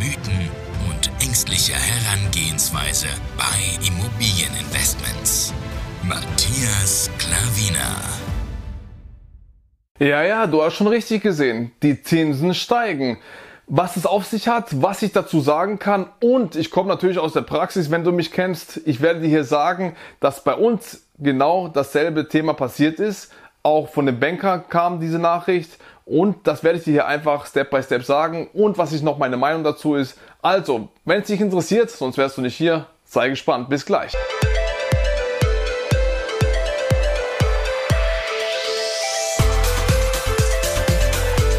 Mythen und ängstliche Herangehensweise bei Immobilieninvestments. Matthias Klavina. Ja, ja, du hast schon richtig gesehen. Die Zinsen steigen. Was es auf sich hat, was ich dazu sagen kann und ich komme natürlich aus der Praxis, wenn du mich kennst. Ich werde dir hier sagen, dass bei uns genau dasselbe Thema passiert ist. Auch von dem Banker kam diese Nachricht und das werde ich dir hier einfach Step by Step sagen und was ich noch meine Meinung dazu ist. Also, wenn es dich interessiert, sonst wärst du nicht hier, sei gespannt. Bis gleich.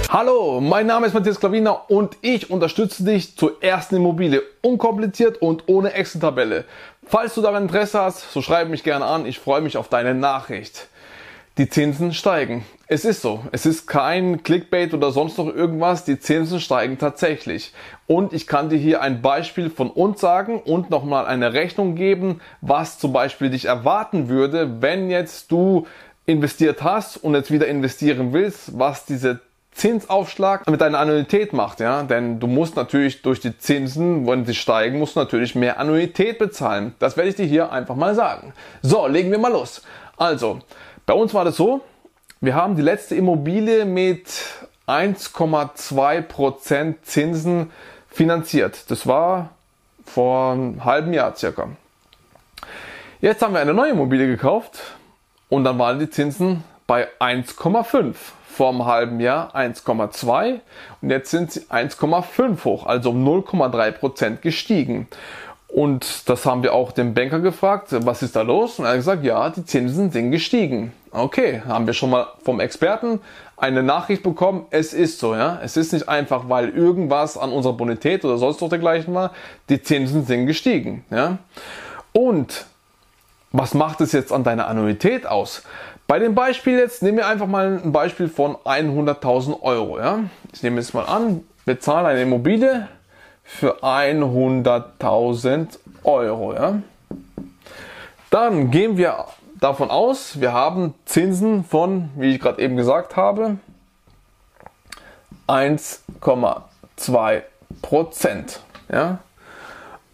Hallo, mein Name ist Matthias Klaviner und ich unterstütze dich zur ersten Immobilie unkompliziert und ohne Excel-Tabelle. Falls du daran Interesse hast, so schreib mich gerne an. Ich freue mich auf deine Nachricht. Die Zinsen steigen. Es ist so. Es ist kein Clickbait oder sonst noch irgendwas. Die Zinsen steigen tatsächlich. Und ich kann dir hier ein Beispiel von uns sagen und nochmal eine Rechnung geben, was zum Beispiel dich erwarten würde, wenn jetzt du investiert hast und jetzt wieder investieren willst, was diese Zinsaufschlag mit deiner Annuität macht, ja, denn du musst natürlich durch die Zinsen, wenn sie steigen, musst du natürlich mehr Annuität bezahlen. Das werde ich dir hier einfach mal sagen. So, legen wir mal los. Also, bei uns war das so, wir haben die letzte Immobilie mit 1,2% Zinsen finanziert. Das war vor einem halben Jahr circa. Jetzt haben wir eine neue Immobilie gekauft und dann waren die Zinsen bei 1,5 vor einem halben Jahr 1,2 und jetzt sind sie 1,5 hoch, also um 0,3 Prozent gestiegen. Und das haben wir auch den Banker gefragt, was ist da los? Und er hat gesagt, ja, die Zinsen sind gestiegen. Okay, haben wir schon mal vom Experten eine Nachricht bekommen, es ist so, ja. Es ist nicht einfach, weil irgendwas an unserer Bonität oder sonst noch dergleichen war, die Zinsen sind gestiegen, ja. Und was macht es jetzt an deiner Annuität aus? Bei dem Beispiel jetzt nehmen wir einfach mal ein Beispiel von 100.000 Euro. Ja? Ich nehme jetzt mal an, wir zahlen eine Immobilie für 100.000 Euro. Ja? Dann gehen wir davon aus, wir haben Zinsen von, wie ich gerade eben gesagt habe, 1,2 Prozent. Ja?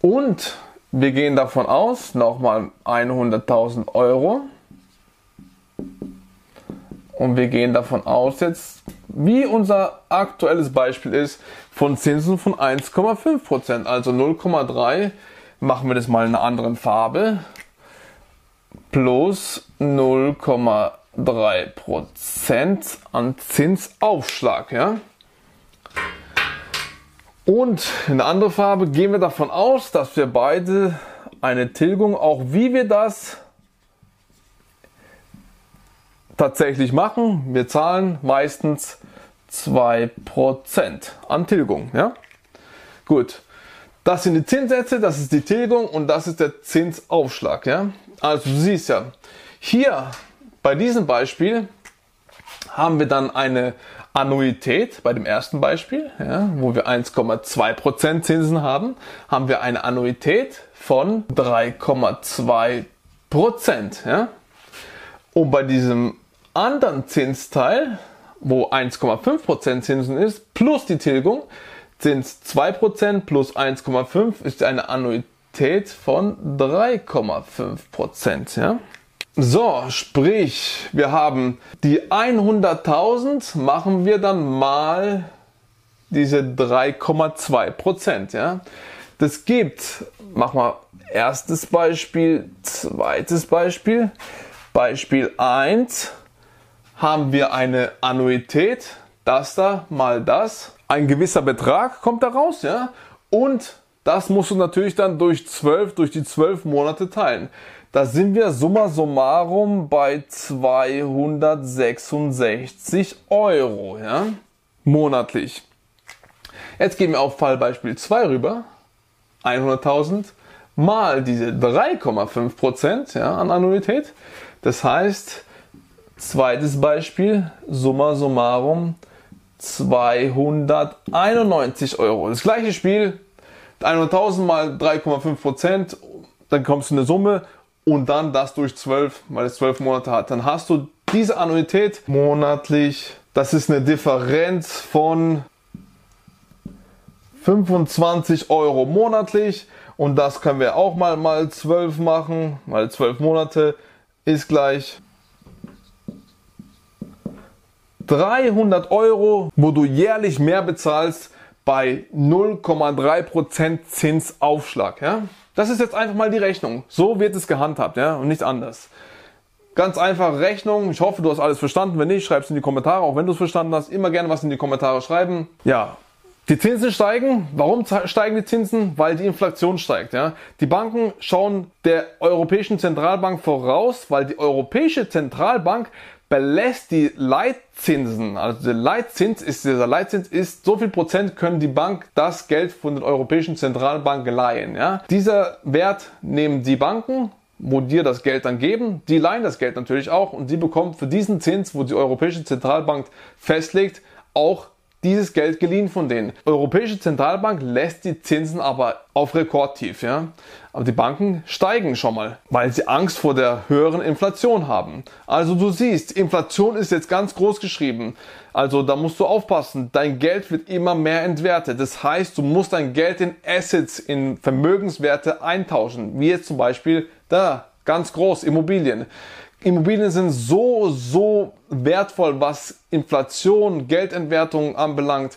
Und wir gehen davon aus, nochmal 100.000 Euro und wir gehen davon aus jetzt, wie unser aktuelles Beispiel ist, von Zinsen von 1,5%, also 0,3 machen wir das mal in einer anderen Farbe, plus 0,3% an Zinsaufschlag. Ja? Und in eine andere Farbe gehen wir davon aus, dass wir beide eine Tilgung, auch wie wir das tatsächlich machen. Wir zahlen meistens 2% an Tilgung. Ja? Gut. Das sind die Zinssätze, das ist die Tilgung und das ist der Zinsaufschlag. Ja? Also du siehst ja, hier bei diesem Beispiel haben wir dann eine Annuität, bei dem ersten Beispiel, ja, wo wir 1,2% Zinsen haben, haben wir eine Annuität von 3,2%. Ja? Und bei diesem anderen Zinsteil, wo 1,5% Zinsen ist, plus die Tilgung, Zins 2% plus 1,5 ist eine Annuität von 3,5%. Ja? So, sprich, wir haben die 100.000, machen wir dann mal diese 3,2%. Ja? Das gibt, machen wir erstes Beispiel, zweites Beispiel. Beispiel 1 haben wir eine Annuität, das da mal das. Ein gewisser Betrag kommt da raus, ja. Und das musst du natürlich dann durch 12, durch die 12 Monate teilen. Da sind wir summa summarum bei 266 Euro, ja. Monatlich. Jetzt gehen wir auf Fallbeispiel 2 rüber. 100.000 mal diese 3,5% ja, an Annuität. Das heißt, zweites Beispiel, summa summarum 291 Euro. Das gleiche Spiel, 100.000 mal 3,5%, dann kommst du in eine Summe und dann das durch 12, weil es 12 Monate hat. Dann hast du diese Annuität monatlich. Das ist eine Differenz von 25 Euro monatlich. Und das können wir auch mal mal 12 machen, mal 12 Monate ist gleich 300 Euro, wo du jährlich mehr bezahlst bei 0,3% Zinsaufschlag. Ja? Das ist jetzt einfach mal die Rechnung. So wird es gehandhabt ja? und nicht anders. Ganz einfache Rechnung. Ich hoffe, du hast alles verstanden. Wenn nicht, schreib es in die Kommentare. Auch wenn du es verstanden hast, immer gerne was in die Kommentare schreiben. Ja, die Zinsen steigen. Warum steigen die Zinsen? Weil die Inflation steigt. Ja? Die Banken schauen der Europäischen Zentralbank voraus, weil die Europäische Zentralbank belässt die Leitzinsen, also der Leitzins ist, dieser Leitzins ist, so viel Prozent können die Bank das Geld von der Europäischen Zentralbank leihen. Ja? Dieser Wert nehmen die Banken, wo dir das Geld dann geben, die leihen das Geld natürlich auch und die bekommen für diesen Zins, wo die Europäische Zentralbank festlegt, auch dieses Geld geliehen von denen. Europäische Zentralbank lässt die Zinsen aber auf Rekordtief. Ja? Aber die Banken steigen schon mal, weil sie Angst vor der höheren Inflation haben. Also du siehst, Inflation ist jetzt ganz groß geschrieben. Also da musst du aufpassen. Dein Geld wird immer mehr entwertet. Das heißt, du musst dein Geld in Assets, in Vermögenswerte eintauschen. Wie jetzt zum Beispiel da, ganz groß, Immobilien. Immobilien sind so, so wertvoll, was Inflation, Geldentwertung anbelangt.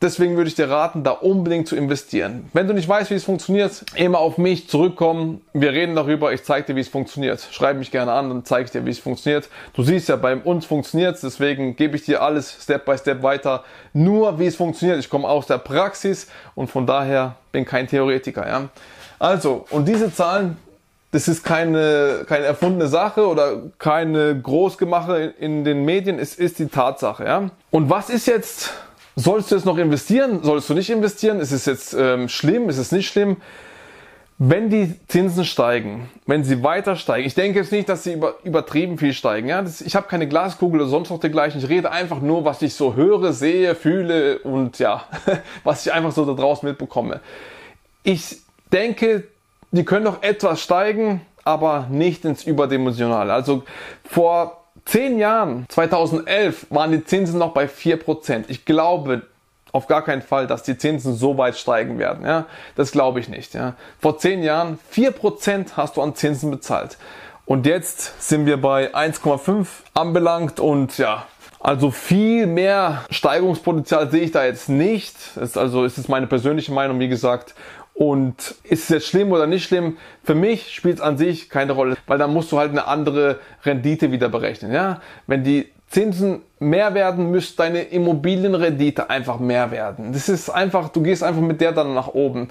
Deswegen würde ich dir raten, da unbedingt zu investieren. Wenn du nicht weißt, wie es funktioniert, immer auf mich zurückkommen. Wir reden darüber. Ich zeige dir, wie es funktioniert. Schreib mich gerne an, dann zeige ich dir, wie es funktioniert. Du siehst ja, bei uns funktioniert es. Deswegen gebe ich dir alles Step by Step weiter. Nur, wie es funktioniert. Ich komme aus der Praxis und von daher bin kein Theoretiker. Ja? Also, und diese Zahlen, das ist keine, keine erfundene Sache oder keine Großgemache in den Medien, es ist die Tatsache. Ja? Und was ist jetzt, sollst du jetzt noch investieren, sollst du nicht investieren, ist es jetzt ähm, schlimm, ist es nicht schlimm? Wenn die Zinsen steigen, wenn sie weiter steigen, ich denke jetzt nicht, dass sie über, übertrieben viel steigen. Ja? Das, ich habe keine Glaskugel oder sonst noch dergleichen. Ich rede einfach nur, was ich so höre, sehe, fühle und ja, was ich einfach so da draußen mitbekomme. Ich denke, die können noch etwas steigen, aber nicht ins Überdimensionale. Also vor zehn Jahren, 2011, waren die Zinsen noch bei 4%. Ich glaube auf gar keinen Fall, dass die Zinsen so weit steigen werden. Ja? Das glaube ich nicht. Ja? Vor zehn Jahren 4% hast du an Zinsen bezahlt. Und jetzt sind wir bei 1,5 anbelangt und ja, also viel mehr Steigerungspotenzial sehe ich da jetzt nicht. Ist also ist meine persönliche Meinung, wie gesagt. Und ist es jetzt schlimm oder nicht schlimm? Für mich spielt es an sich keine Rolle, weil dann musst du halt eine andere Rendite wieder berechnen. Ja? Wenn die Zinsen mehr werden, müsste deine Immobilienrendite einfach mehr werden. Das ist einfach, du gehst einfach mit der dann nach oben.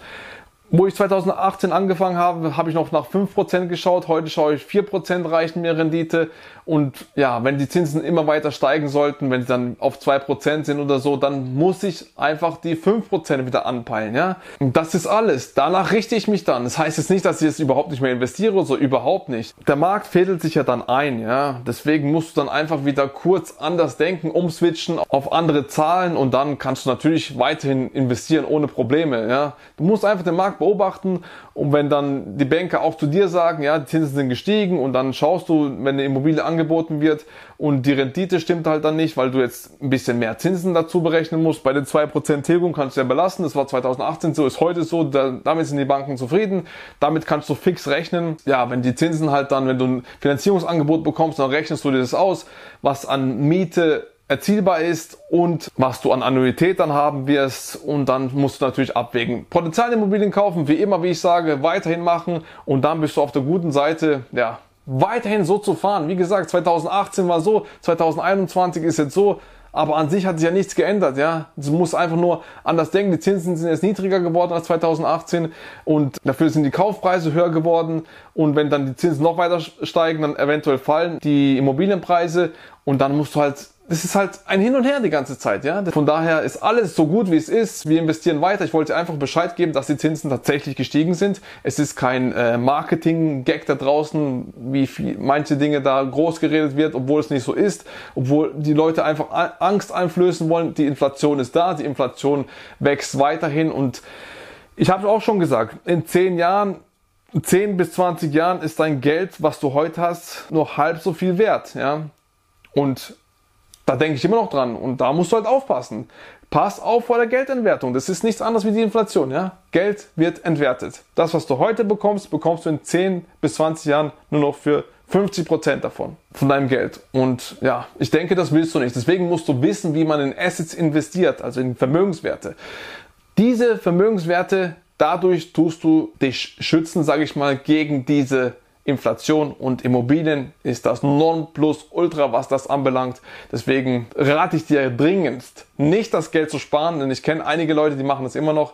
Wo ich 2018 angefangen habe, habe ich noch nach 5% geschaut. Heute schaue ich 4% reichen mir Rendite. Und ja, wenn die Zinsen immer weiter steigen sollten, wenn sie dann auf 2% sind oder so, dann muss ich einfach die 5% wieder anpeilen. Ja? Und das ist alles. Danach richte ich mich dann. Das heißt jetzt nicht, dass ich jetzt überhaupt nicht mehr investiere, so überhaupt nicht. Der Markt fädelt sich ja dann ein. Ja? Deswegen musst du dann einfach wieder kurz anders denken, umswitchen auf andere Zahlen und dann kannst du natürlich weiterhin investieren ohne Probleme. Ja? Du musst einfach den Markt beobachten und wenn dann die Banker auch zu dir sagen, ja, die Zinsen sind gestiegen und dann schaust du, wenn eine Immobilie angeboten wird und die Rendite stimmt halt dann nicht, weil du jetzt ein bisschen mehr Zinsen dazu berechnen musst. Bei den 2% Tilgung kannst du ja belassen, das war 2018 so, ist heute so, da, damit sind die Banken zufrieden, damit kannst du fix rechnen. Ja, wenn die Zinsen halt dann, wenn du ein Finanzierungsangebot bekommst, dann rechnest du dir das aus, was an Miete erzielbar ist und was du an Annuität dann haben wirst und dann musst du natürlich abwägen. Potenzialimmobilien kaufen, wie immer, wie ich sage, weiterhin machen und dann bist du auf der guten Seite, ja, weiterhin so zu fahren. Wie gesagt, 2018 war so, 2021 ist jetzt so, aber an sich hat sich ja nichts geändert, ja. Du musst einfach nur anders denken. Die Zinsen sind jetzt niedriger geworden als 2018 und dafür sind die Kaufpreise höher geworden. Und wenn dann die Zinsen noch weiter steigen, dann eventuell fallen die Immobilienpreise und dann musst du halt das ist halt ein Hin und Her die ganze Zeit, ja. Von daher ist alles so gut wie es ist. Wir investieren weiter. Ich wollte einfach Bescheid geben, dass die Zinsen tatsächlich gestiegen sind. Es ist kein äh, Marketing-Gag da draußen, wie viel, manche Dinge da groß geredet wird, obwohl es nicht so ist, obwohl die Leute einfach Angst einflößen wollen. Die Inflation ist da, die Inflation wächst weiterhin und ich habe auch schon gesagt, in zehn Jahren 10 bis 20 Jahren ist dein Geld, was du heute hast, nur halb so viel wert. Ja? Und da denke ich immer noch dran. Und da musst du halt aufpassen. Pass auf vor der Geldentwertung. Das ist nichts anderes wie die Inflation. Ja? Geld wird entwertet. Das, was du heute bekommst, bekommst du in 10 bis 20 Jahren nur noch für 50 Prozent davon, von deinem Geld. Und ja, ich denke, das willst du nicht. Deswegen musst du wissen, wie man in Assets investiert, also in Vermögenswerte. Diese Vermögenswerte, dadurch tust du dich schützen, sage ich mal, gegen diese Inflation und Immobilien ist das Nonplusultra, was das anbelangt. Deswegen rate ich dir dringendst, nicht das Geld zu sparen, denn ich kenne einige Leute, die machen das immer noch.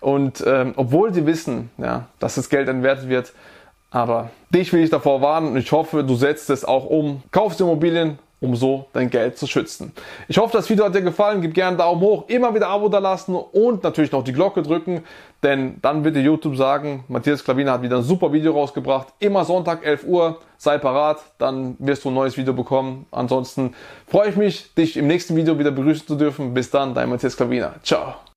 Und ähm, obwohl sie wissen, ja, dass das Geld entwertet wird, aber dich will ich davor warnen und ich hoffe, du setzt es auch um. Kaufst Immobilien, um so dein Geld zu schützen. Ich hoffe, das Video hat dir gefallen. Gib gerne einen Daumen hoch, immer wieder Abo da lassen und natürlich noch die Glocke drücken, denn dann wird dir YouTube sagen, Matthias Klavina hat wieder ein super Video rausgebracht. Immer Sonntag 11 Uhr, sei parat, dann wirst du ein neues Video bekommen. Ansonsten freue ich mich, dich im nächsten Video wieder begrüßen zu dürfen. Bis dann, dein Matthias Klavina. Ciao.